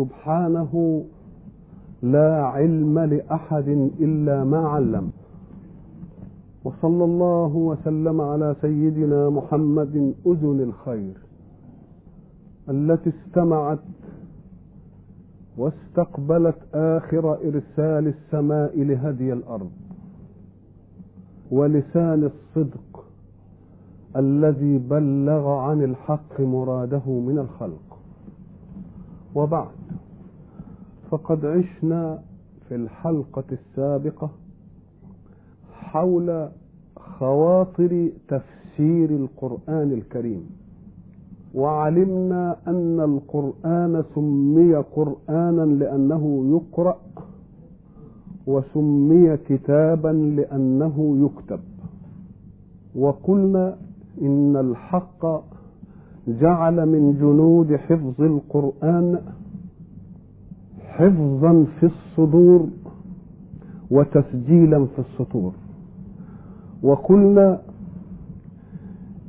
سبحانه لا علم لأحد إلا ما علم. وصلى الله وسلم على سيدنا محمد أذن الخير التي استمعت واستقبلت آخر إرسال السماء لهدي الأرض ولسان الصدق الذي بلغ عن الحق مراده من الخلق. وبعد. فقد عشنا في الحلقة السابقة حول خواطر تفسير القرآن الكريم. وعلمنا أن القرآن سمي قرآنا لأنه يقرأ وسمي كتابا لأنه يكتب. وقلنا إن الحق جعل من جنود حفظ القرآن حفظا في الصدور وتسجيلا في السطور. وقلنا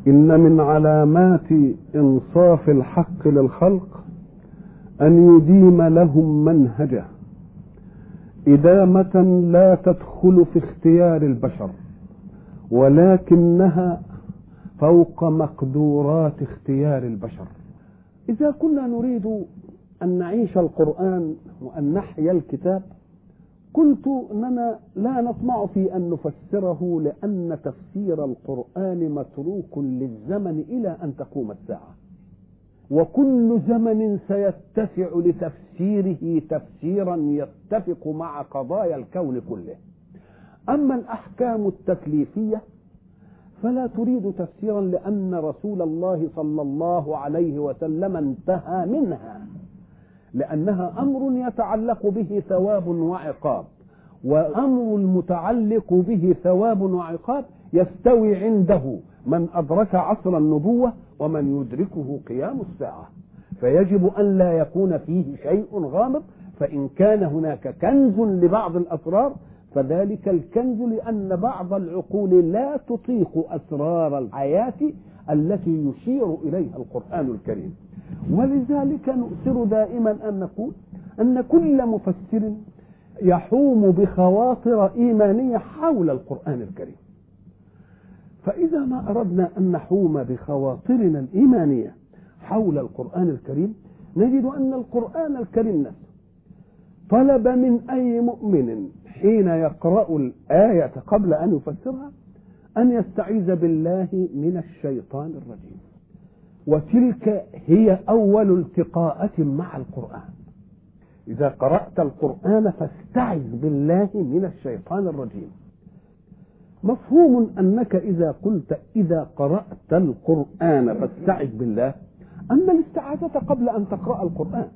إن من علامات إنصاف الحق للخلق أن يديم لهم منهجه إدامة لا تدخل في اختيار البشر ولكنها فوق مقدورات اختيار البشر. إذا كنا نريد أن نعيش القرآن وأن نحيا الكتاب قلت إننا لا نطمع في أن نفسره لأن تفسير القرآن متروك للزمن إلى أن تقوم الساعة. وكل زمن سيتسع لتفسيره تفسيرا يتفق مع قضايا الكون كله. أما الأحكام التكليفية فلا تريد تفسيرا لأن رسول الله صلى الله عليه وسلم انتهى منها. لأنها أمر يتعلق به ثواب وعقاب. وأمر المتعلق به ثواب وعقاب يستوي عنده من أدرك عصر النبوة ومن يدركه قيام الساعة. فيجب أن لا يكون فيه شيء غامض فإن كان هناك كنز لبعض الأسرار فذلك الكنز لأن بعض العقول لا تطيق أسرار الحياة التي يشير إليها القرآن الكريم. ولذلك نؤثر دائما أن نقول أن كل مفسر يحوم بخواطر إيمانية حول القرآن الكريم. فإذا ما أردنا أن نحوم بخواطرنا الإيمانية حول القرآن الكريم نجد أن القرآن الكريم نفسه طلب من أي مؤمن حين يقرأ الآية قبل أن يفسرها أن يستعيذ بالله من الشيطان الرجيم. وتلك هي أول التقاءة مع القرآن. إذا قرأت القرآن فاستعذ بالله من الشيطان الرجيم. مفهوم أنك إذا قلت إذا قرأت القرآن فاستعذ بالله أن الاستعاذة قبل أن تقرأ القرآن.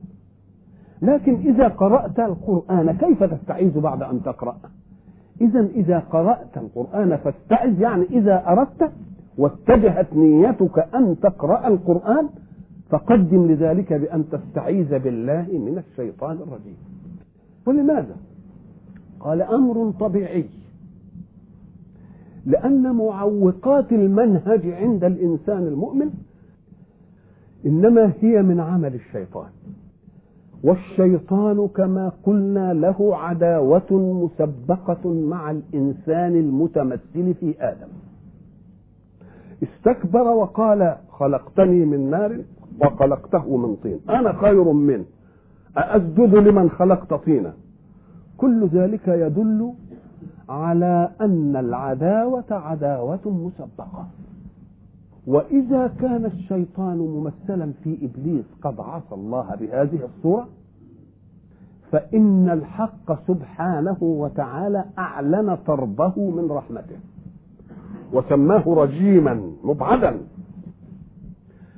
لكن إذا قرأت القرآن كيف تستعيذ بعد أن تقرأ؟ إذا إذا قرأت القرآن فاستعذ يعني إذا أردت واتجهت نيتك أن تقرأ القرآن فقدم لذلك بأن تستعيذ بالله من الشيطان الرجيم. ولماذا؟ قال أمر طبيعي. لأن معوقات المنهج عند الإنسان المؤمن إنما هي من عمل الشيطان. والشيطان كما قلنا له عداوة مسبقة مع الإنسان المتمثل في آدم. استكبر وقال خلقتني من نار وخلقته من طين. أنا خير منه أأسجد لمن خلقت طينا. كل ذلك يدل على أن العداوة عداوة مسبقة. وإذا كان الشيطان ممثلا في إبليس قد عصى الله بهذه الصورة فإن الحق سبحانه وتعالى أعلن طرده من رحمته. وسماه رجيما مبعدا.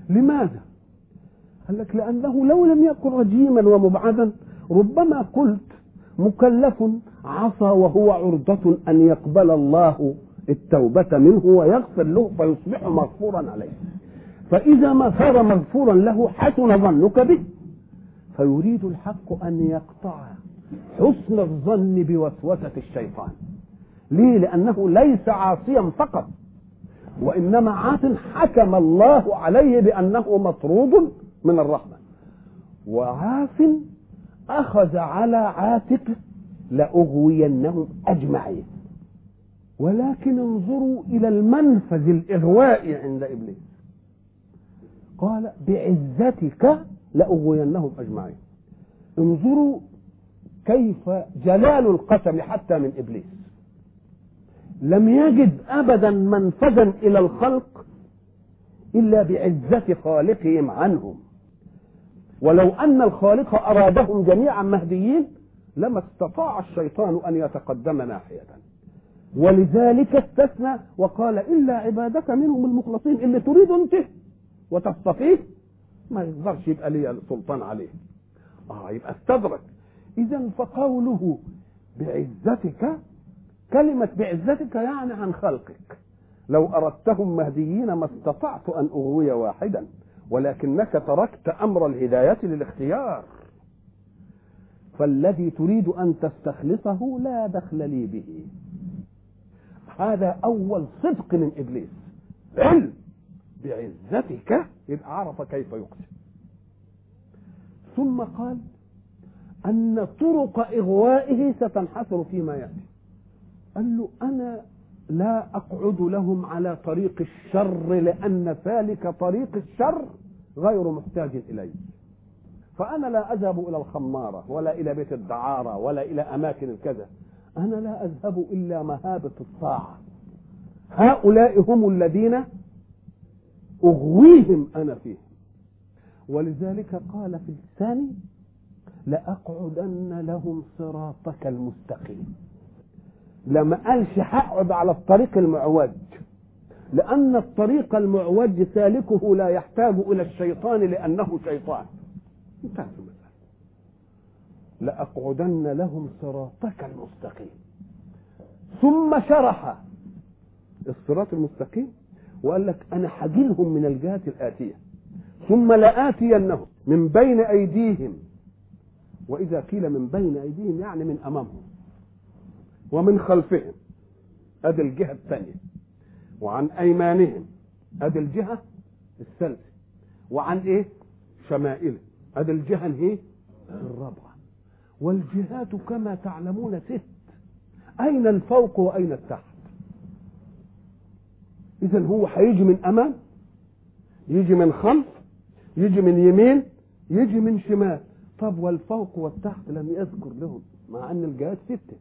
لماذا؟ قال لك لأنه لو لم يكن رجيما ومبعدا ربما قلت مكلف عصى وهو عرضة أن يقبل الله التوبة منه ويغفر له فيصبح مغفورا عليه. فإذا ما صار مغفورا له حسن ظنك به. فيريد الحق أن يقطع حسن الظن بوسوسة الشيطان. ليه؟ لأنه ليس عاصيا فقط وإنما عاص حكم الله عليه بأنه مطرود من الرحمة وعاص أخذ على عاتقه لأغوينهم أجمعين. ولكن انظروا إلى المنفذ الإغوائي عند إبليس. قال بعزتك لأغوينهم أجمعين. انظروا كيف جلال القسم حتى من إبليس. لم يجد أبدا منفذا إلى الخلق إلا بعزة خالقهم عنهم. ولو أن الخالق أرادهم جميعا مهديين لما استطاع الشيطان أن يتقدم ناحية. ولذلك استثنى وقال إلا عبادك منهم المخلصين اللي تريد أنت وتصطفيه ما يقدرش يبقى لي سلطان عليه. آه يبقى استدرك. اذا فقوله بعزتك كلمة بعزتك يعني عن خلقك. لو أردتهم مهديين ما استطعت أن أغوي واحدا ولكنك تركت أمر الهداية للاختيار. فالذي تريد أن تستخلصه لا دخل لي به. هذا أول صدق من إبليس. علم بعزتك يبقى عرف كيف يقسم. ثم قال أن طرق إغوائه ستنحصر فيما يأتي. قال له أنا لا أقعد لهم على طريق الشر لأن ذلك طريق الشر غير محتاج إليه. فأنا لا أذهب إلى الخمارة ولا إلى بيت الدعارة ولا إلى أماكن الكذا. أنا لا أذهب إلا مهابة الطاعة. هؤلاء هم الذين أغويهم أنا فيهم. ولذلك قال في الثاني لأقعدن لهم صراطك المستقيم. لما قالش هقعد على الطريق المعوج. لأن الطريق المعوج سالكه لا يحتاج إلى الشيطان لأنه شيطان. انتهت المسألة. لأقعدن لهم صراطك المستقيم. ثم شرح الصراط المستقيم وقال لك أنا حجلهم من الجهات الآتية. ثم لآتينهم من بين أيديهم. وإذا قيل من بين أيديهم يعني من أمامهم. ومن خلفهم أدي الجهة الثانية. وعن أيمانهم أدي الجهة الثالثة. وعن إيه؟ شمائله أدي الجهة الإيه؟ الرابعة. والجهات كما تعلمون ست. أين الفوق وأين التحت؟ إذا هو هيجي من أمام يجي من خلف يجي من يمين يجي من شمال. طب والفوق والتحت لم يذكر لهم مع أن الجهات ستة.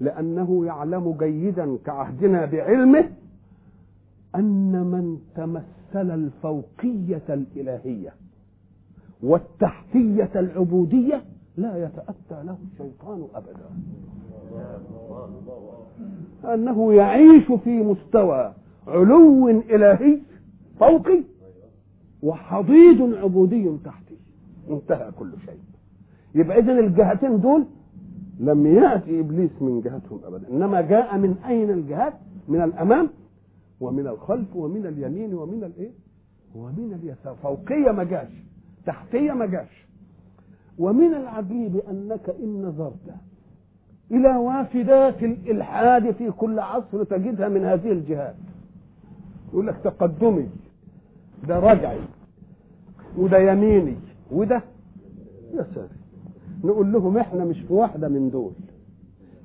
لأنه يعلم جيدا كعهدنا بعلمه أن من تمثل الفوقية الإلهية والتحتية العبودية لا يتأتى له الشيطان أبدا. أنه يعيش في مستوى علو إلهي فوقي وحضيض عبودي تحتي. انتهى كل شيء. يبقى إذن الجهتين دول لم يأتي إبليس من جهتهم أبدا. إنما جاء من أين الجهات؟ من الأمام ومن الخلف ومن اليمين ومن الإيه؟ ومن اليسار. فوقية ما جاش تحتية ما جاش. ومن العجيب أنك إن نظرت إلى وافدات الإلحاد في كل عصر تجدها من هذه الجهات. يقول لك تقدمي ده رجعي وده يميني وده يساري. نقول لهم إحنا مش في واحدة من دول.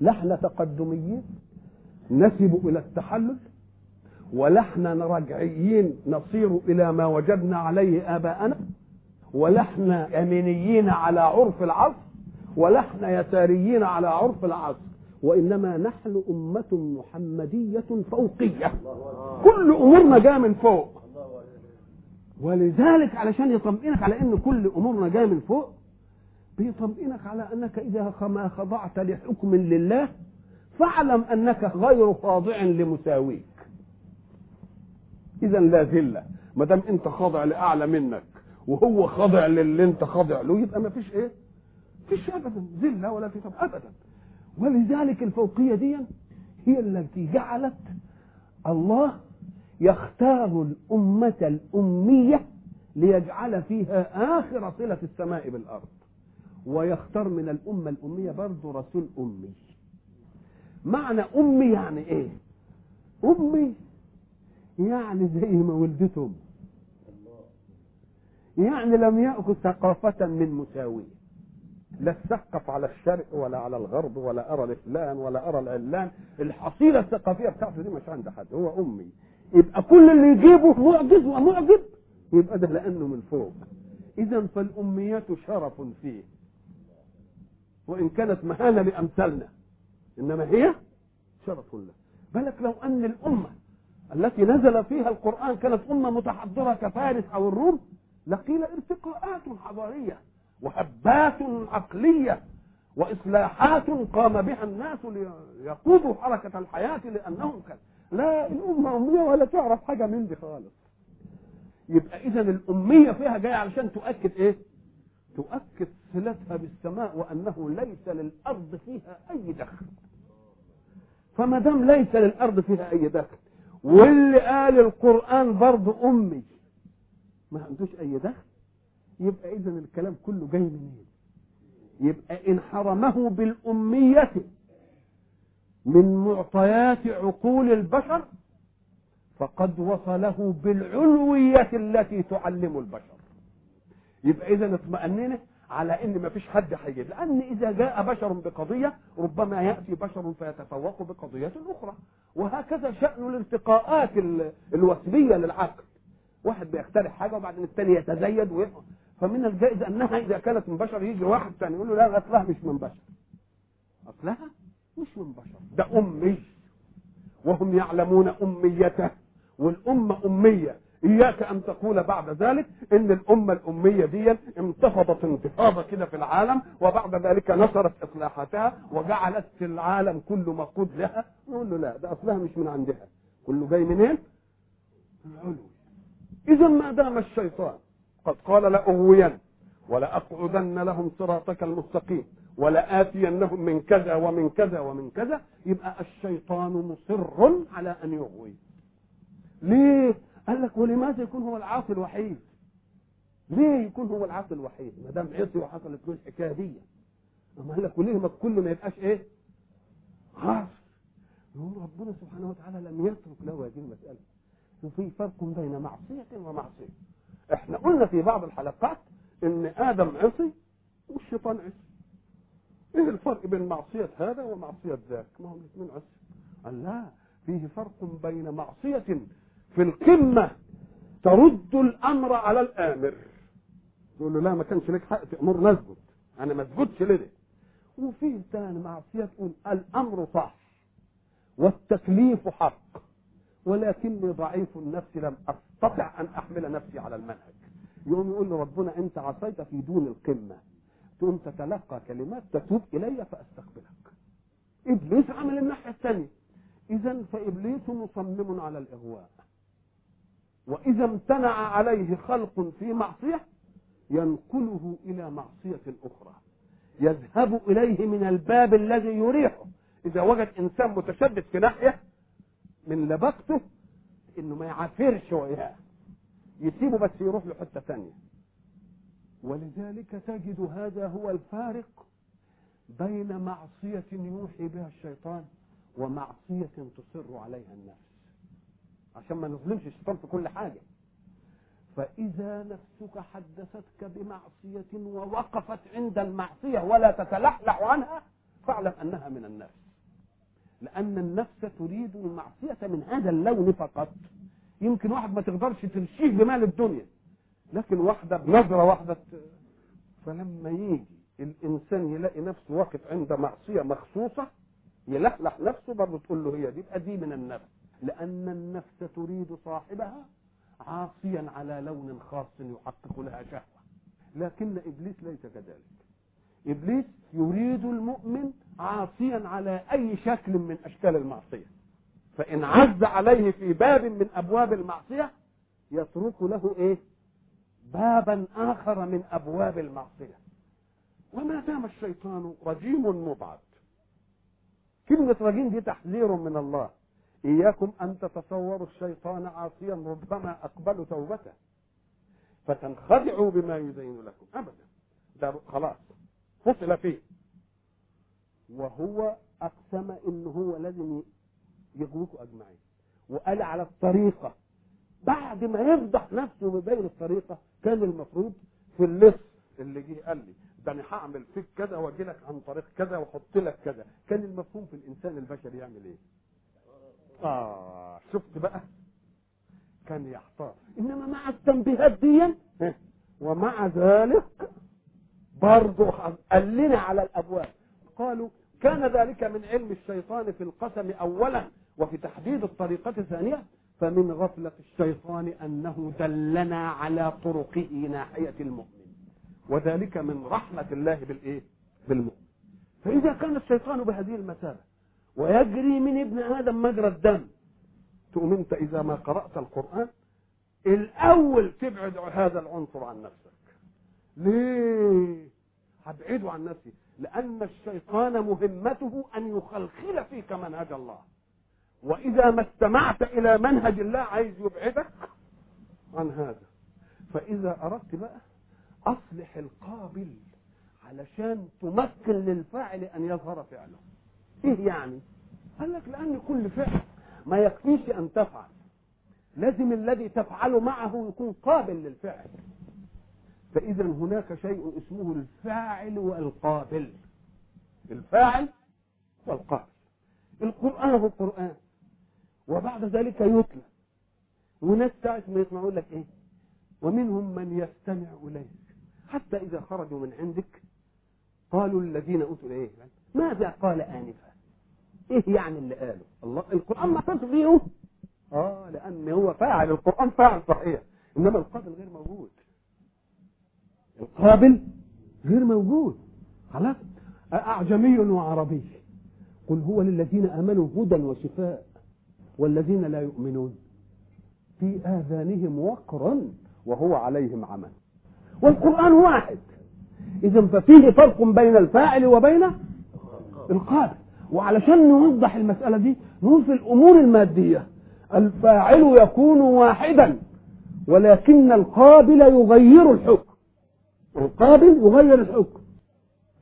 لا إحنا تقدميين نسب إلى التحلل ولا إحنا رجعيين نصير إلى ما وجدنا عليه آباءنا ولا إحنا يمينيين على عرف العصر ولا إحنا يساريين على عرف العصر وإنما نحن أمة محمدية فوقية. كل أمورنا جاية من فوق. ولذلك علشان يطمئنك على إن كل أمورنا جاية من فوق بيطمئنك على أنك إذا ما خضعت لحكم لله فاعلم أنك غير خاضع لمساويك. إذا لا ذلة. ما دام أنت خاضع لأعلى منك وهو خاضع للي أنت خاضع له يبقى ما فيش إيه؟ فيش ابدا. ذلة ولا في ابدا. ولذلك الفوقية دي هي التي جعلت الله يختار الأمة الأمية ليجعل فيها آخر صلة السماء بالأرض. ويختار من الأمة الأمية برضه رسول أمي. معنى أمي يعني إيه؟ أمي يعني زي ما ولدته يعني لم يأخذ ثقافة من مساويه لا اتثقف على الشرق ولا على الغرب ولا أرى الفلان ولا أرى العلان. الحصيلة الثقافية بتاعته دي مش عند حد. هو أمي. يبقى كل اللي يجيبه معجز ومعجب. يبقى ده لأنه من فوق. اذا فالأميات شرف فيه. وإن كانت مهانة لأمثالنا. إنما هي شرف له بالك لو أن الأمة التي نزل فيها القرآن كانت أمة متحضرة كفارس أو الروم لقيل ارتقاءات حضارية وهبات عقلية وإصلاحات قام بها الناس ليقودوا حركة الحياة لأنهم كان. لا الأمة أمية ولا تعرف حاجة من دي خالص. يبقى اذا الأمية فيها جاية علشان تؤكد إيه؟ تؤكد صلتها بالسماء وأنه ليس للأرض فيها أي دخل. فما دام ليس للأرض فيها أي دخل واللي قال القرآن برضه أمي ما عندوش أي دخل؟ يبقى اذا الكلام كله جاي منين؟ يبقى إن حرمه بالأمية من معطيات عقول البشر فقد وصله بالعلوية التي تعلم البشر. يبقى إذا اطمأننا على إن ما فيش حد هيجيب. لأن إذا جاء بشر بقضية ربما يأتي بشر فيتفوق بقضية أخرى. وهكذا شأن الارتقاءات الوثبيه للعقل. واحد بيخترع حاجة وبعدين الثاني يتزيد ويفهم فمن الجائز أنها إذا كانت من بشر يجي واحد ثاني يقول له لا أصلها مش من بشر. أصلها مش من بشر. ده أمي. وهم يعلمون أميته. والأمة أمية. إياك أن تقول بعد ذلك إن الأمة الأمية دي انتفضت انتفاضة كده في العالم وبعد ذلك نشرت إصلاحاتها وجعلت العالم كله مقود لها. نقول له لا ده أصلها مش من عندها. كله جاي منين؟ من العلو اذا ما دام الشيطان قد قال لاغوين ولاقعدن لهم صراطك المستقيم ولآتينهم من كذا ومن كذا ومن كذا يبقى الشيطان مصر على أن يغوي. ليه؟ قال لك ولماذا يكون هو العاصي الوحيد؟ ليه يكون هو العاصي الوحيد؟ ما دام عصي وحصلت له الحكاية دي. أما قال لك وليه ما كل ما يبقاش إيه؟ عاصي يقول ربنا سبحانه وتعالى لم يترك له هذه المسألة. وفي فرق بين معصية ومعصية. إحنا قلنا في بعض الحلقات إن آدم عصي والشيطان عصي. إيه الفرق بين معصية هذا ومعصية ذاك؟ ما هم الاثنين عصي. قال لا فيه فرق بين معصية في القمة ترد الأمر على الآمر. تقول له لا ما كانش لك حق تأمر نسجد أنا ما اسجدش لده وفي ثاني معصية تقول الأمر صح والتكليف حق ولكني ضعيف النفس لم أستطع أن أحمل نفسي على المنهج. يقوم يقول له ربنا أنت عصيت في دون القمة. تقوم تتلقى كلمات تتوب إلي فأستقبلك. إبليس عمل الناحية الثانية. إذا فإبليس مصمم على الإغواء. وإذا امتنع عليه خلق في معصية ينقله إلى معصية أخرى. يذهب إليه من الباب الذي يريحه. إذا وجد إنسان متشدد في ناحية من لبقته إنه ما يعافرش وياه. يسيبه بس يروح لحتة ثانية. ولذلك تجد هذا هو الفارق بين معصية يوحي بها الشيطان ومعصية تصر عليها النفس. عشان ما نظلمش الشيطان في كل حاجة. فإذا نفسك حدثتك بمعصية ووقفت عند المعصية ولا تتلحلح عنها فاعلم أنها من النفس. لأن النفس تريد المعصية من هذا اللون فقط. يمكن واحد ما تقدرش ترشيه بمال الدنيا. لكن واحدة بنظرة واحدة فلما يجي الإنسان يلاقي نفسه واقف عند معصية مخصوصة يلحلح نفسه برضه تقول له هي دي يبقى دي من النفس. لأن النفس تريد صاحبها عاصيا على لون خاص يحقق لها شهوة. لكن إبليس ليس كذلك. إبليس يريد المؤمن عاصيا على أي شكل من أشكال المعصية. فإن عز عليه في باب من أبواب المعصية يترك له إيه؟ بابا آخر من أبواب المعصية. وما دام الشيطان رجيم مبعد. كلمة رجيم دي تحذير من الله. إياكم أن تتصوروا الشيطان عاصيا ربما أقبل توبته. فتنخدعوا بما يزين لكم. أبدا. ده خلاص. فصل فيه. وهو أقسم إن هو لازم يغويكم أجمعين. وقال على الطريقة. بعد ما يفضح نفسه بين الطريقة كان المفروض في اللص اللي جه قال لي ده أنا هعمل فيك كذا واجي لك عن طريق كذا وأحط لك كذا. كان المفهوم في الإنسان البشري يعمل إيه؟ آه شفت بقى؟ كان يحتار. إنما مع التنبيهات دي ومع ذلك برضه قال لنا على الأبواب. قالوا كان ذلك من علم الشيطان في القسم اولا وفي تحديد الطريقة ثانية فمن غفلة الشيطان أنه دلنا على طرقه ناحية المؤمن. وذلك من رحمة الله بالإيه؟ بالمؤمن. فإذا كان الشيطان بهذه المثابة ويجري من ابن آدم مجرى الدم. تقوم أنت إذا ما قرأت القرآن؟ الأول تبعد هذا العنصر عن نفسك. ليه؟ هبعده عن نفسي. لأن الشيطان مهمته أن يخلخل فيك منهج الله. وإذا ما استمعت إلى منهج الله عايز يبعدك عن هذا. فإذا أردت بقى أصلح القابل علشان تمكن للفاعل أن يظهر فعله. إيه يعني؟ قال لك لأن كل فعل ما يكفيش أن تفعل. لازم الذي تفعل معه يكون قابل للفعل. فإذا هناك شيء اسمه الفاعل والقابل. الفاعل والقابل. القرآن هو القرآن. وبعد ذلك يتلى. وناس ساعة ما يسمعوا لك إيه؟ ومنهم من يستمع إليك. حتى إذا خرجوا من عندك قالوا الذين أوتوا إيه ماذا قال آنفا؟ إيه يعني اللي قاله؟ الله القرآن ما اعترف بيه آه لأن هو فاعل القرآن فاعل صحيح. إنما القابل غير موجود. القابل غير موجود. خلاص؟ أعجمي وعربي. قل هو للذين آمنوا هدى وشفاء والذين لا يؤمنون. في آذانهم وقرا وهو عليهم عمى والقرآن واحد. إذا ففيه فرق بين الفاعل وبين القابل. وعلشان نوضح المسألة دي نقول في الأمور المادية. الفاعل يكون واحدا ولكن القابل يغير الحكم. القابل يغير الحكم.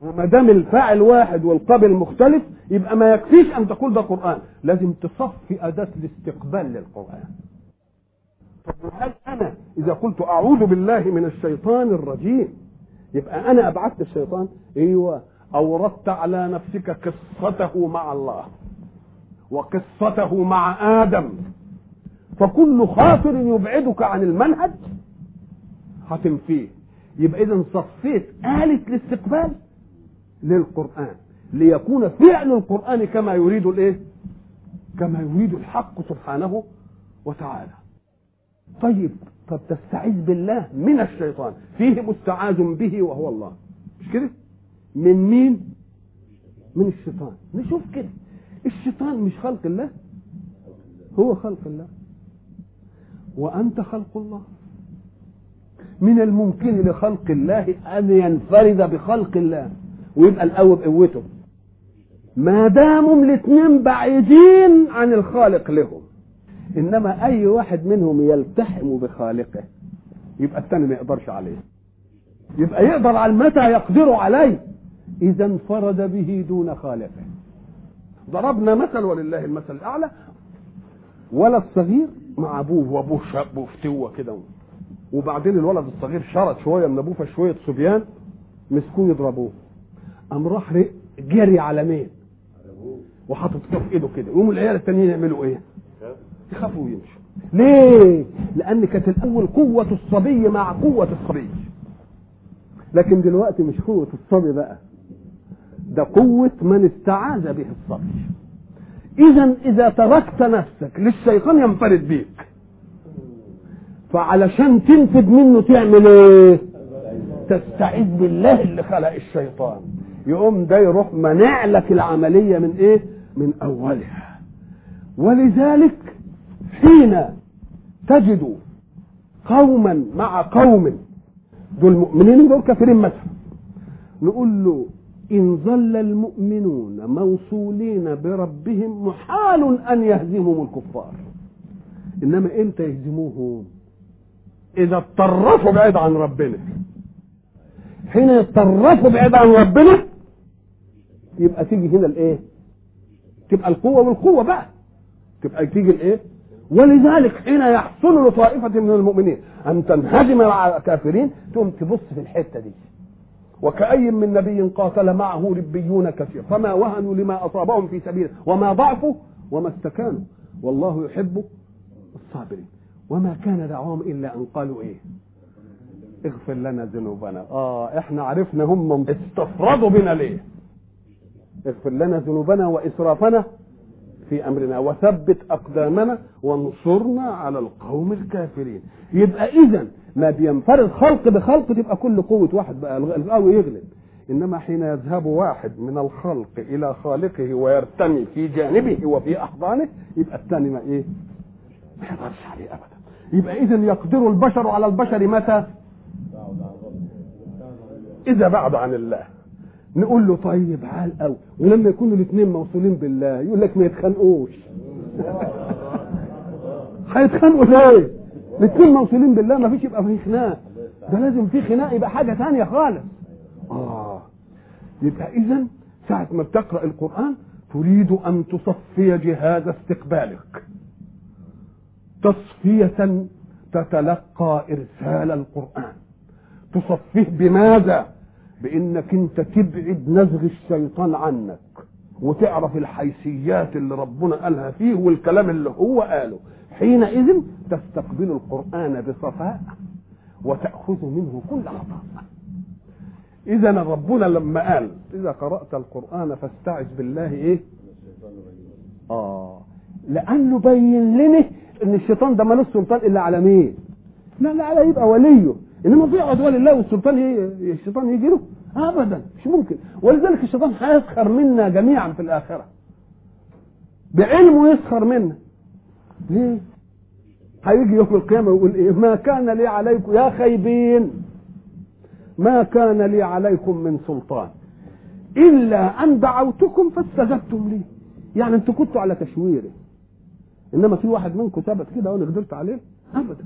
وما دام الفاعل واحد والقابل مختلف يبقى ما يكفيش أن تقول ده قرآن. لازم تصفي أداة الاستقبال للقرآن. طب أنا إذا قلت أعوذ بالله من الشيطان الرجيم يبقى أنا ابعدت الشيطان؟ أيوه. أوردت على نفسك قصته مع الله وقصته مع آدم. فكل خاطر يبعدك عن المنهج هتنفيه يبقى اذا صفيت آلة الاستقبال للقرآن ليكون فعل القرآن كما يريد الإيه؟ كما يريد الحق سبحانه وتعالى. طيب طب تستعيذ بالله من الشيطان. فيه مستعاذ به وهو الله. مش كده؟ من مين؟ من الشيطان. نشوف كده. الشيطان مش خلق الله؟ هو خلق الله. وأنت خلق الله. من الممكن لخلق الله أن ينفرد بخلق الله ويبقى الأول بقوته ما داموا الاثنين بعيدين عن الخالق لهم. إنما أي واحد منهم يلتحم بخالقه يبقى الثاني ما يقدرش عليه. يبقى يقدر على متى يقدر عليه. إذا انفرد به دون خالقه. ضربنا مثل ولله المثل الأعلى. ولد صغير مع أبوه وأبوه شاب وفتوه كده. وبعدين الولد الصغير شرد شوية من أبوه فشوية صبيان مسكوه يضربوه. قام راح جري على مين؟ وحاطط كف إيده كده. يقوموا العيال التانيين يعملوا إيه؟ يخافوا ويمشوا. ليه؟ لأن كانت الأول قوة الصبي مع قوة الصبي. لكن دلوقتي مش قوة الصبي بقى. ده قوة من استعاذ به الصبي اذا إذا تركت نفسك للشيطان ينفرد بيك. فعلشان تنفد منه تعمل إيه؟ تستعيذ بالله اللي خلق الشيطان. يقوم ده يروح منع لك العملية من إيه؟ من أولها. ولذلك حين تجد قوما مع قوم دول مؤمنين دول كافرين مثلا نقول له إن ظل المؤمنون موصولين بربهم محال أن يهزمهم الكفار. إنما إمتى يهزموهم؟ إذا اتطرفوا بعيد عن ربنا. حين يتطرفوا بعيد عن ربنا يبقى تيجي هنا الإيه؟ تبقى القوة والقوة بقى. تبقى تيجي الإيه؟ ولذلك حين يحصل لطائفه من المؤمنين أن تنهزم مع الكافرين تقوم تبص في الحتة دي. وكأي من نبي قاتل معه ربيون كثير فما وهنوا لما أصابهم في سبيله وما ضعفوا وما استكانوا. والله يحب الصابرين. وما كان دعوهم إلا أن قالوا إيه؟ اغفر لنا ذنوبنا. آه إحنا عرفنا هم استفردوا بنا ليه؟ اغفر لنا ذنوبنا وإسرافنا في أمرنا وثبت أقدامنا وانصرنا على القوم الكافرين. يبقى اذا ما بينفرد خلق بخلق تبقى كل قوة واحد بقى القوي يغلب. إنما حين يذهب واحد من الخلق إلى خالقه ويرتمي في جانبه وفي أحضانه يبقى الثاني ما إيه؟ ما يقدرش عليه ابدا. يبقى اذا يقدر البشر على البشر متى؟ إذا بعد عن الله. نقول له طيب عال قوي ولما يكونوا الاثنين موصولين بالله يقول لك ما يتخانقوش. هيتخانقوا ليه؟ الاثنين موصولين بالله ما فيش يبقى في خناق. ده لازم في خناق يبقى حاجة ثانية خالص. آه. يبقى اذا ساعة ما بتقرأ القرآن تريد أن تصفي جهاز استقبالك. تصفية تتلقى إرسال القرآن. تصفيه بماذا؟ بإنك أنت تبعد نزغ الشيطان عنك وتعرف الحيثيات اللي ربنا قالها فيه والكلام اللي هو قاله. حينئذ تستقبل القرآن بصفاء وتأخذ منه كل عطاء إذا ربنا لما قال إذا قرأت القرآن فاستعذ بالله إيه؟ آه. لأنه بين لنا إن الشيطان ده ملوش سلطان إلا على مين؟ لا لا على يبقى وليه. إنما في عدوان الله والسلطان الشيطان يجي له. ابدا مش ممكن. ولذلك الشيطان هيسخر منا جميعا في الآخرة. بعلمه يسخر منا. ليه؟ هيجي يوم القيامة ويقول إيه؟ ما كان لي عليكم يا خيبين. ما كان لي عليكم من سلطان. إلا أن دعوتكم فاستجبتم لي. يعني أنتوا كنتوا على تشويري. إنما في واحد منكم ثبت كده وأنا قدرت عليه؟ ابدا.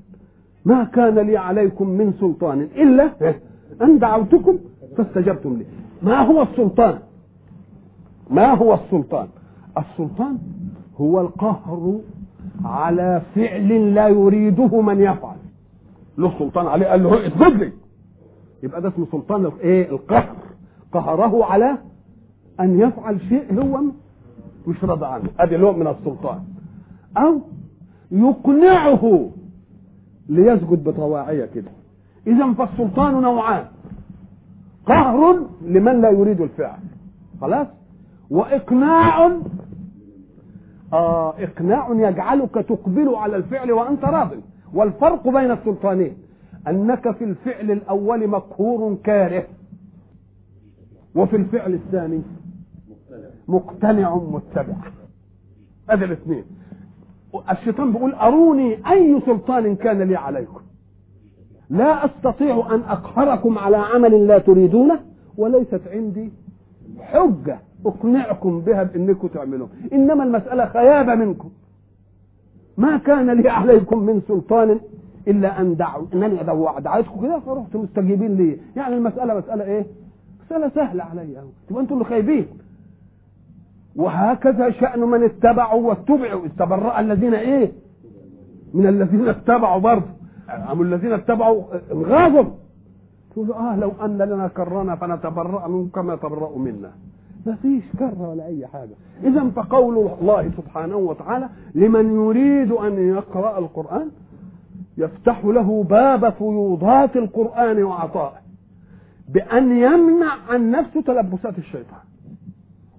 ما كان لي عليكم من سلطان. إلا أن دعوتكم فاستجبتم لي. ما هو السلطان؟ ما هو السلطان؟ السلطان هو القهر على فعل لا يريده من يفعل. له سلطان عليه قال له اسجد لي. يبقى ده اسمه سلطان إيه القهر. قهره على أن يفعل شيء هو مش راضي عنه. أدي نوع من السلطان. أو يقنعه ليسجد بطواعية كده. إذا فالسلطان نوعان. قهر لمن لا يريد الفعل. خلاص؟ وإقناع آه إقناع يجعلك تقبل على الفعل وأنت راض. والفرق بين السلطانين أنك في الفعل الأول مقهور كاره وفي الفعل الثاني مقتنع متبع. هذا الاثنين. الشيطان بيقول أروني أي سلطان كان لي عليكم. لا أستطيع أن أقهركم على عمل لا تريدونه وليست عندي حجة. أقنعكم بها بأنكم تعملون. إنما المسألة خيابة منكم. ما كان لي عليكم من سلطان إلا أن دعوا. إنني دعيتكم كده؟ فرحتم مستجيبين لي. يعني المسألة مسألة إيه؟ مسألة سهلة علي أهو. تبقى أنتم اللي خايبين. وهكذا شأن من اتبعوا واتبعوا. استبرأ الذين إيه؟ من الذين اتبعوا برضه. أم الذين اتبعوا انغاظوا تقولوا آه لو أن لنا كرنا فنتبرأ منهم كما تبرأوا منا. ما فيش كرة ولا أي حاجة. إذا فقول الله سبحانه وتعالى لمن يريد أن يقرأ القرآن يفتح له باب فيوضات القرآن وعطائه بأن يمنع عن نفسه تلبسات الشيطان.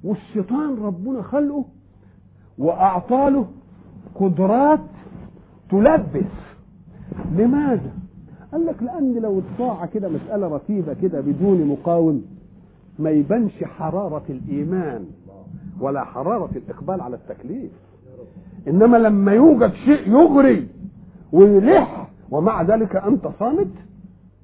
والشيطان ربنا خلقه وأعطاله قدرات تلبس. لماذا؟ قال لك لأن لو الطاعه كده مسألة رتيبة كده بدون مقاوم ما يبانش حرارة الإيمان ولا حرارة الإقبال على التكليف. إنما لما يوجد شيء يغري ويلح ومع ذلك أنت صامت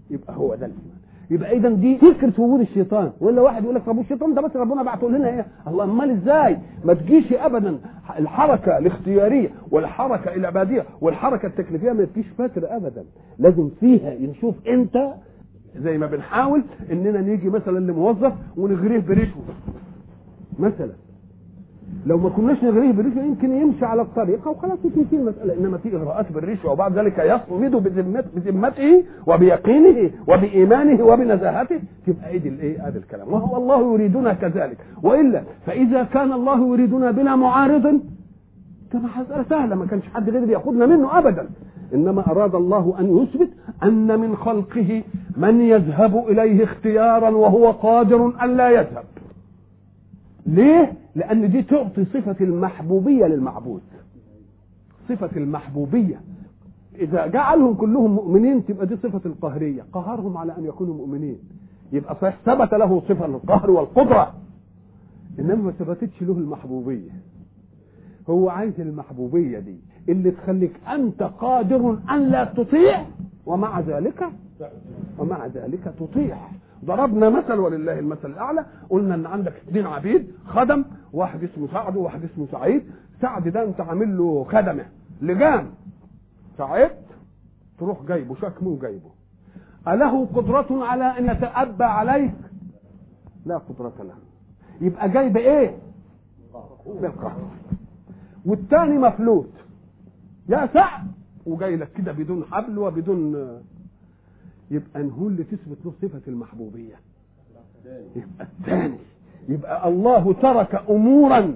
يبقى هو ده الإيمان. يبقى اذا دي فكره وجود الشيطان. ولا واحد يقول لك طب الشيطان ده بس ربنا بعته لنا إيه؟ الله أمال إزاي؟ ما تجيش ابدا. الحركة الاختيارية والحركة العبادية والحركة التكليفية ما تجيش فتره ابدا. لازم فيها نشوف أنت زي ما بنحاول إننا نيجي مثلا لموظف ونغريه برشوه مثلا. لو ما كناش نغريه بالرشوه يمكن يمشي على الطريقة وخلاص تنتهي المساله إنما في إغراءات بالرشوه وبعد ذلك يصمد بذمت- بذمته وبيقينه وبإيمانه وبنزاهته. تبقى ادي الإيه؟ هذا الكلام. وهو الله يريدنا كذلك. وإلا فإذا كان الله يريدنا بلا معارض كما مسألة سهلة ما كانش حد غير ياخذنا منه أبدا. إنما أراد الله أن يثبت أن من خلقه من يذهب إليه اختيارا وهو قادر أن لا يذهب. ليه؟ لأن دي تعطي صفة المحبوبية للمعبود. صفة المحبوبية. إذا جعلهم كلهم مؤمنين تبقى دي صفة القهرية. قهرهم على أن يكونوا مؤمنين. يبقى صحيح ثبت له صفة القهر والقدرة. إنما ما ثبتتش له المحبوبية. هو عايز المحبوبية دي اللي تخليك أنت قادر أن لا تطيع ومع ذلك ومع ذلك تطيع. ضربنا مثل ولله المثل الأعلى. قلنا إن عندك اثنين عبيد خدم واحد اسمه سعد وواحد اسمه سعيد. سعد ده أنت عامل له خدمة. لجام سعيد تروح جايبه شكمه وجايبه. أله قدرة على أن يتأبى عليك؟ لا قدرة له. يبقى جايب إيه؟ بالقهر. والتاني مفلوت. يا سعد! وجاي لك كده بدون حبل وبدون يبقى نهو اللي تثبت له صفة المحبوبية. يبقى الثاني. يبقى الله ترك أمورا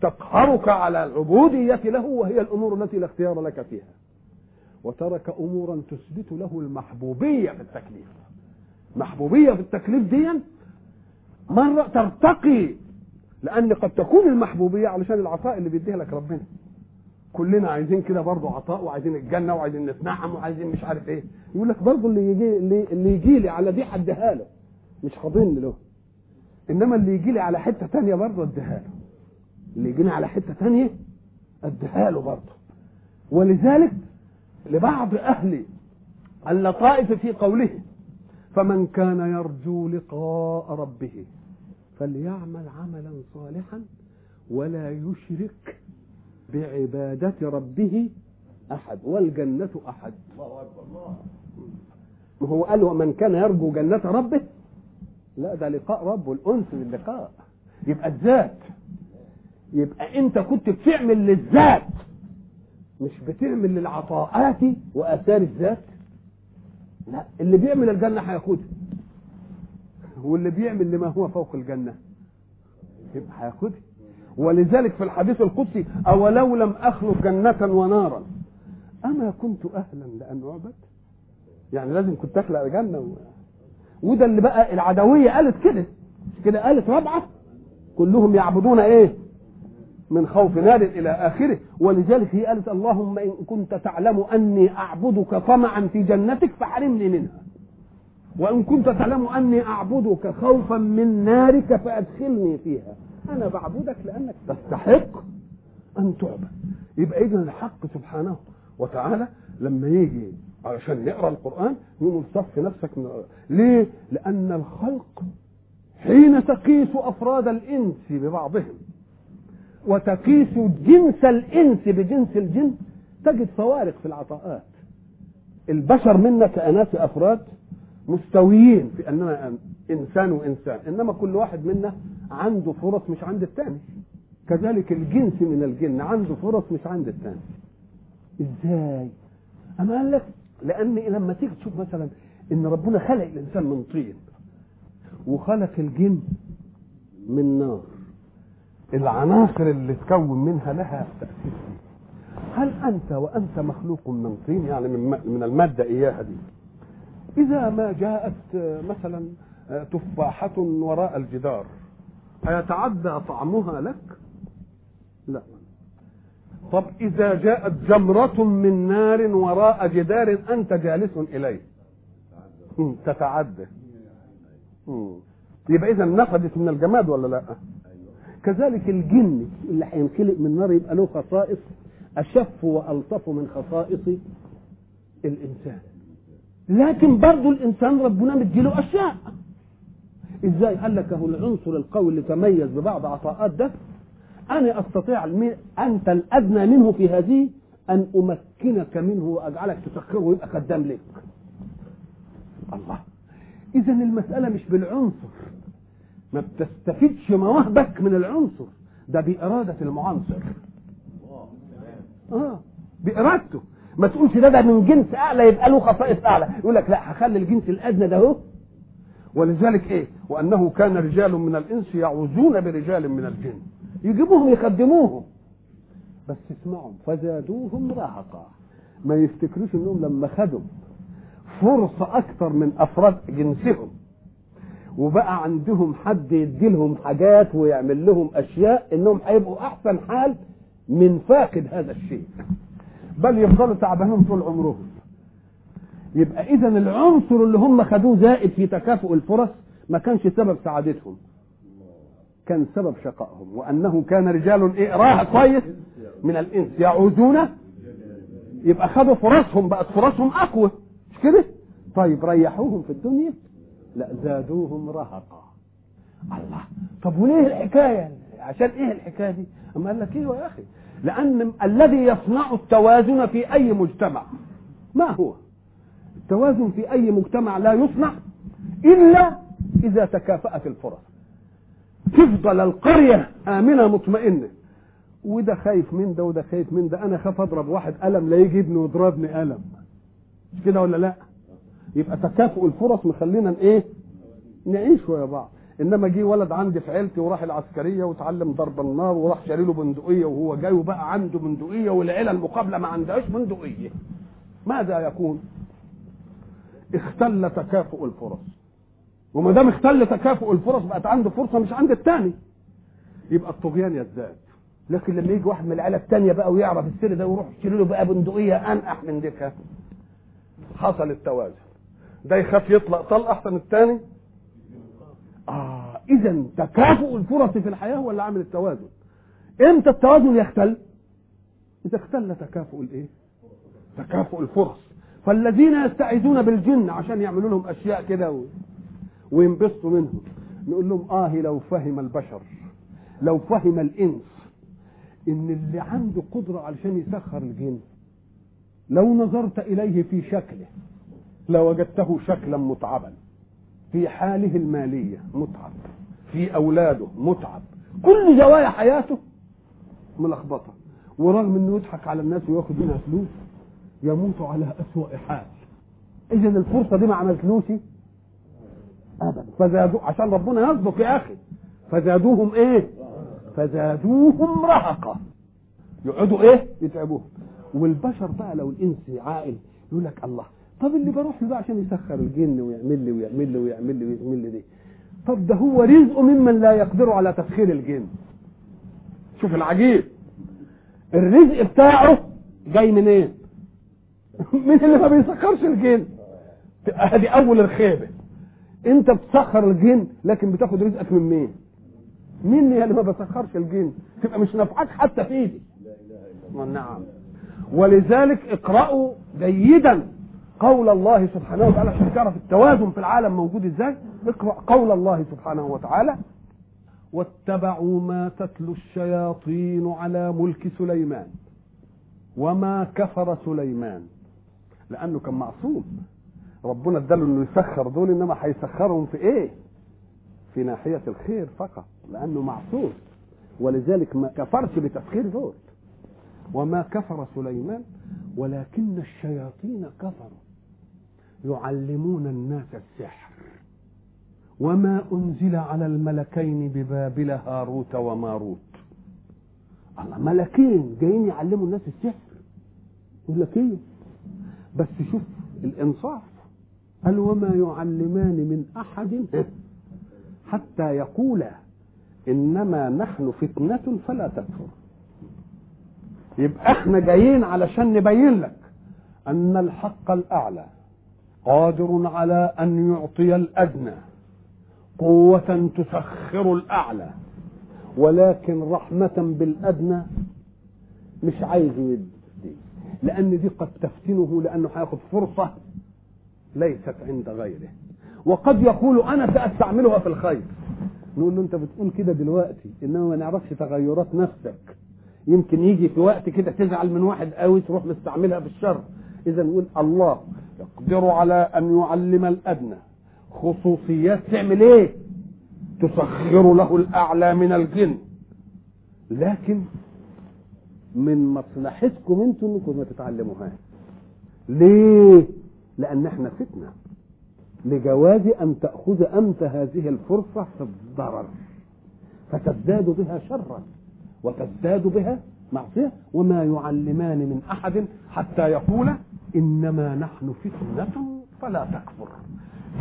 تقهرك على العبودية له وهي الأمور التي لا اختيار لك فيها. وترك أمورا تثبت له المحبوبية في التكليف. محبوبية في التكليف دي مرة ترتقي لأن قد تكون المحبوبية علشان العطاء اللي بيديها لك ربنا. كلنا عايزين كده برضه عطاء وعايزين الجنة وعايزين نتنعم وعايزين مش عارف إيه. يقول لك برضه اللي يجي اللي, يجي لي على دي اديها له. مش هضن له. إنما اللي يجي لي على حتة تانية برضه اديها له. اللي يجيني على حتة تانية اديها له برضه ولذلك لبعض أهل اللطائف في قوله فمن كان يرجو لقاء ربه فليعمل عملا صالحا ولا يشرك بعبادة ربه أحد والجنة أحد. ما هو قال ومن كان يرجو جنة ربه لا ده لقاء ربه الأنس باللقاء يبقى الذات. يبقى أنت كنت بتعمل للذات مش بتعمل للعطاءات وآثار الذات. لا اللي بيعمل الجنة هياخدها واللي بيعمل لما هو فوق الجنة يبقى هياخدها. ولذلك في الحديث القدسي أولو لم أخلق جنة ونارا؟ أما كنت أهلا لأن أعبد؟ يعني لازم كنت أخلق جنة و... وده اللي بقى العدوية قالت كده كده قالت رابعة كلهم يعبدون إيه؟ من خوف نار إلى آخره. ولذلك هي قالت اللهم إن كنت تعلم أني أعبدك طمعا في جنتك فحرمني منها. وإن كنت تعلم أني أعبدك خوفا من نارك فأدخلني فيها. أنا بعبدك لأنك تستحق أن تعبد. يبقى إذا الحق سبحانه وتعالى لما يجي علشان نقرا القرآن يقول صف نفسك من ليه؟ لأن الخلق حين تقيس أفراد الإنس ببعضهم وتقيس جنس الإنس بجنس الجن تجد فوارق في العطاءات. البشر منا كأناس أفراد مستويين في أننا إنسان وإنسان. إنما كل واحد منا عنده فرص مش عند الثاني كذلك الجنس من الجن عنده فرص مش عند الثاني إزاي؟ أما قال لك لأن لما تيجي تشوف مثلا إن ربنا خلق الإنسان من طين وخلق الجن من نار العناصر اللي تكون منها لها تأثير. هل أنت وأنت مخلوق من طين؟ يعني من من المادة إياها دي. إذا ما جاءت مثلا تفاحة وراء الجدار أيتعدى طعمها لك؟ لا. طب إذا جاءت جمرة من نار وراء جدار أنت جالس إليه. تتعدى. يبقى إذا نفدت من الجماد ولا لا؟ كذلك الجن اللي هينخلق من نار يبقى له خصائص أشف وألطف من خصائص الإنسان. لكن برضه الإنسان ربنا مديله أشياء. إزاي؟ قال لك أهو العنصر القوي اللي تميز ببعض عطاءات ده أنا أستطيع أنت الأدنى منه في هذه أن أمكنك منه وأجعلك تسخره ويبقى خدام لك. الله. اذا المسألة مش بالعنصر. ما بتستفيدش مواهبك من العنصر. ده بإرادة المعنصر آه. بإرادته. ما تقولش ده ده من جنس أعلى يبقى له خصائص أعلى. يقول لك لا هخلي الجنس الأدنى ده هو ولذلك إيه؟ وأنه كان رجال من الإنس يعوزون برجال من الجن. يجيبوهم يخدموهم. بس اسمعوا فزادوهم رهقا ما يفتكروش إنهم لما خدوا فرصة أكثر من أفراد جنسهم. وبقى عندهم حد يدي لهم حاجات ويعمل لهم أشياء إنهم هيبقوا أحسن حال من فاقد هذا الشيء. بل يفضلوا تعبانين طول عمرهم. يبقى إذا العنصر اللي هم خدوه زائد في تكافؤ الفرص ما كانش سبب سعادتهم. كان سبب شقائهم. وأنه كان رجال إيه راها كويس من الإنس. يعوزون يبقى خدوا فرصهم بقت فرصهم أقوى. مش كده؟ طيب ريحوهم في الدنيا؟ لا زادوهم رهقا. الله. طب وليه الحكاية؟ عشان إيه الحكاية دي؟ أما قال لك أيوه يا أخي؟ لأن الذي يصنع التوازن في أي مجتمع. ما هو؟ التوازن في أي مجتمع لا يصنع إلا إذا تكافأت الفرص. تفضل القرية آمنة مطمئنة. وده خايف من ده وده خايف من ده. أنا خاف أضرب واحد قلم لا يجي ابني ويضربني قلم مش كده ولا لا؟ يبقى تكافؤ الفرص مخلينا إيه؟ نعيش ويا بعض. إنما جه ولد عندي في عيلتي وراح العسكرية وتعلم ضرب النار وراح شاري له بندقية وهو جاي وبقى عنده بندقية والعيلة المقابلة ما عندهاش بندقية. ماذا يكون؟ اختل تكافؤ الفرص. وما دام اختل تكافؤ الفرص بقت عنده فرصة مش عند الثاني يبقى الطغيان يزداد. لكن لما يجي واحد من العيلة الثانية بقى ويعرف السر ده ويروح يشتري له بقى بندقية أنقح من ديكها حصل التوازن. ده يخاف يطلق طلق أحسن الثاني اذا تكافؤ الفرص في الحياة هو اللي عامل التوازن؟ إمتى التوازن يختل؟ إذا اختل تكافؤ الإيه؟ تكافؤ الفرص. فالذين يستعيذون بالجن عشان يعملوا لهم أشياء كده و... وينبسطوا منهم نقول لهم آه لو فهم البشر لو فهم الإنس إن اللي عنده قدرة علشان يسخر الجن لو نظرت إليه في شكله لوجدته شكلا متعبا في حاله المالية متعب. في أولاده متعب. كل زوايا حياته ملخبطة. ورغم إنه يضحك على الناس وياخد منها فلوس يموت على أسوأ حال. إذا الفرصة دي ما عملتلوش ابدا. فزادوا عشان ربنا يصدق يا أخي. فزادوهم إيه؟ فزادوهم رهقا يقعدوا إيه؟ يتعبوهم. والبشر بقى لو الإنس عاقل يقول لك الله طب اللي بروح له بقى عشان يسخر الجن ويعمل لي ويعمل لي ويعمل لي ويعمل لي دي. طب ده هو رزق ممن لا يقدر على تسخير الجن. شوف العجيب. الرزق بتاعه جاي منين؟ إيه؟ من اللي ما بيسخرش الجن. ادي أول الخيبة. أنت بتسخر الجن لكن بتاخد رزقك من مين؟ مني اللي ما بسخرش الجن. تبقى مش نافعك حتى في إيدي. نعم. ولذلك اقرأوا جيدا قول الله سبحانه وتعالى عشان تعرف التوازن في العالم موجود إزاي؟ اقرأ قول الله سبحانه وتعالى واتبعوا ما تتلو الشياطين على ملك سليمان وما كفر سليمان. لأنه كان معصوم. ربنا اداله إنه يسخر دول إنما هيسخرهم في إيه؟ في ناحية الخير فقط لأنه معصوم. ولذلك ما كفرش بتسخير دول. وما كفر سليمان ولكن الشياطين كفروا. يعلمون الناس السحر. وما أنزل على الملكين ببابل هاروت وماروت. الله ملكين جايين يعلموا الناس السحر. يقول لك إيه؟ بس شوف الإنصاف. قال وما يعلمان من أحد. حتى يقولا إنما نحن فتنة فلا تكفر. يبقى إحنا جايين علشان نبين لك أن الحق الأعلى. قادر على أن يعطي الأدنى قوة تسخر الأعلى ولكن رحمة بالأدنى مش عايز يدي لأن دي قد تفتنه لأنه هياخد فرصة ليست عند غيره. وقد يقول أنا سأستعملها في الخير. نقول له أنت بتقول كده دلوقتي إنما ما نعرفش تغيرات نفسك. يمكن يجي في وقت كده تزعل من واحد قوي تروح مستعملها في الشر اذا نقول الله يقدر على أن يعلم الأدنى. خصوصيات تعمل إيه؟ تسخر له الأعلى من الجن. لكن من مصلحتكم أنتم أنكم ما تتعلموهاش ليه؟ لأن إحنا فتنة. لجواز أن تأخذ انت هذه الفرصة في الضرر. فتزداد بها شرا وتزداد بها معصية وما يعلمان من أحد حتى يقول إنما نحن فتنة فلا تكفر.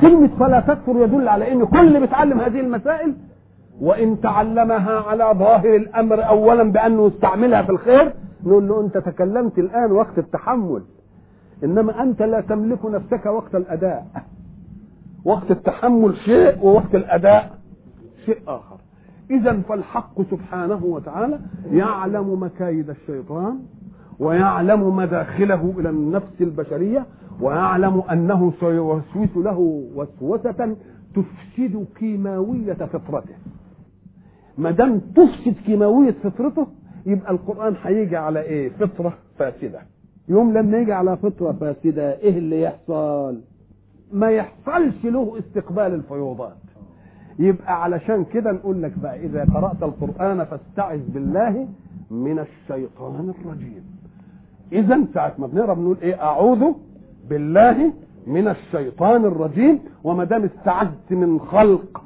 كلمة فلا تكفر يدل على إن كل اللي بيتعلم هذه المسائل وإن تعلمها على ظاهر الأمر اولا بأنه يستعملها في الخير نقول له أنت تكلمت الآن وقت التحمل. إنما أنت لا تملك نفسك وقت الأداء. وقت التحمل شيء ووقت الأداء شيء آخر. اذا فالحق سبحانه وتعالى يعلم مكايد الشيطان ويعلم مداخله إلى النفس البشرية ويعلم أنه سيوسوس له وسوسة تفسد كيماوية فطرته. ما دام تفسد كيماوية فطرته يبقى القرآن هيجي على إيه؟ فطرة فاسدة. يوم لما يجي على فطرة فاسدة إيه اللي يحصل؟ ما يحصلش له استقبال الفيوضات. يبقى علشان كده نقول لك بقى إذا قرأت القرآن فاستعذ بالله من الشيطان الرجيم. اذا ساعة ما بنقرأ بنقول إيه؟ أعوذ بالله من الشيطان الرجيم وما دام استعذت من خلق.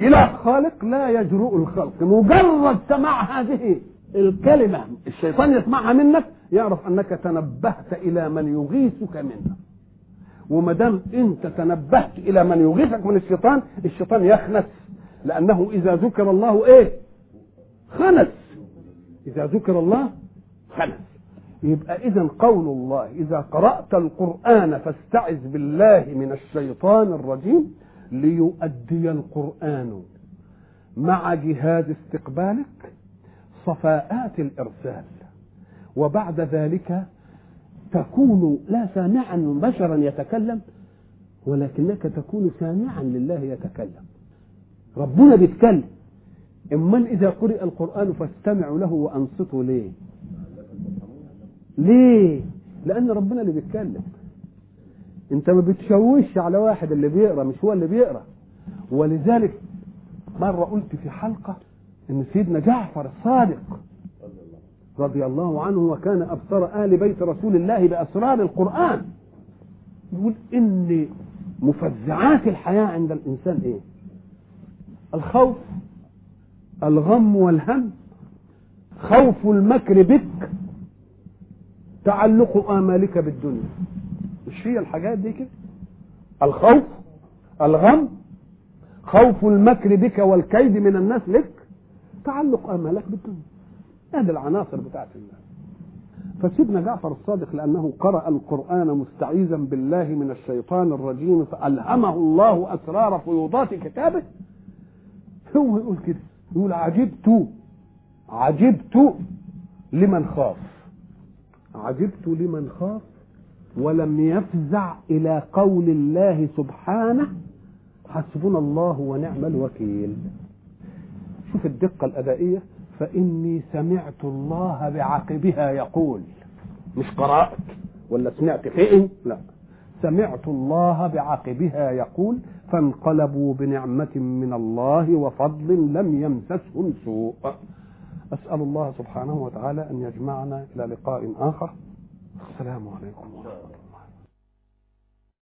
إلى خالق لا يجرؤ الخلق. مجرد سماع هذه الكلمة الشيطان يسمعها منك يعرف أنك تنبهت إلى من يغيثك منه وما دام أنت تنبهت إلى من يغيثك من الشيطان الشيطان يخنس. لأنه إذا ذكر الله إيه؟ خنس. إذا ذكر الله خنس. يبقى اذا قول الله إذا قرأت القرآن فاستعذ بالله من الشيطان الرجيم ليؤدي القرآن مع جهاز استقبالك صفاءات الإرسال. وبعد ذلك تكون لا سامعا بشرا يتكلم ولكنك تكون سامعا لله يتكلم. ربنا بيتكلم. إما إذا قرئ القرآن فاستمعوا له وأنصتوا ليه. ليه؟ لأن ربنا اللي بيتكلم. انت ما بتشوش على واحد اللي بيقرأ مش هو اللي بيقرأ. ولذلك مرة قلت في حلقة إن سيدنا جعفر الصادق رضي الله عنه وكان أبصر آل بيت رسول الله بأسرار القرآن. يقول ان مفزعات الحياة عند الإنسان إيه؟ الخوف الغم والهم خوف المكر بك تعلق آمالك بالدنيا. مش هي الحاجات دي كده؟ الخوف الغم خوف المكر بك والكيد من الناس لك. تعلق آمالك بالدنيا. هذه العناصر بتاعت الله. فسيدنا جعفر الصادق لأنه قرأ القرآن مستعيذا بالله من الشيطان الرجيم فألهمه الله أسرار فيوضات كتابه. هو يقول كده يقول عجبت عجبت لمن خاف. عجبت لمن خاف ولم يفزع إلى قول الله سبحانه حسبنا الله ونعم الوكيل. شوف الدقة الأدائية. فإني سمعت الله بعقبها يقول. مش قرأت ولا سمعت فئن لا. سمعت الله بعقبها يقول فانقلبوا بنعمة من الله وفضل لم يمسسهم سوء. أسأل الله سبحانه وتعالى أن يجمعنا إلى لقاء آخر. السلام عليكم ورحمة الله.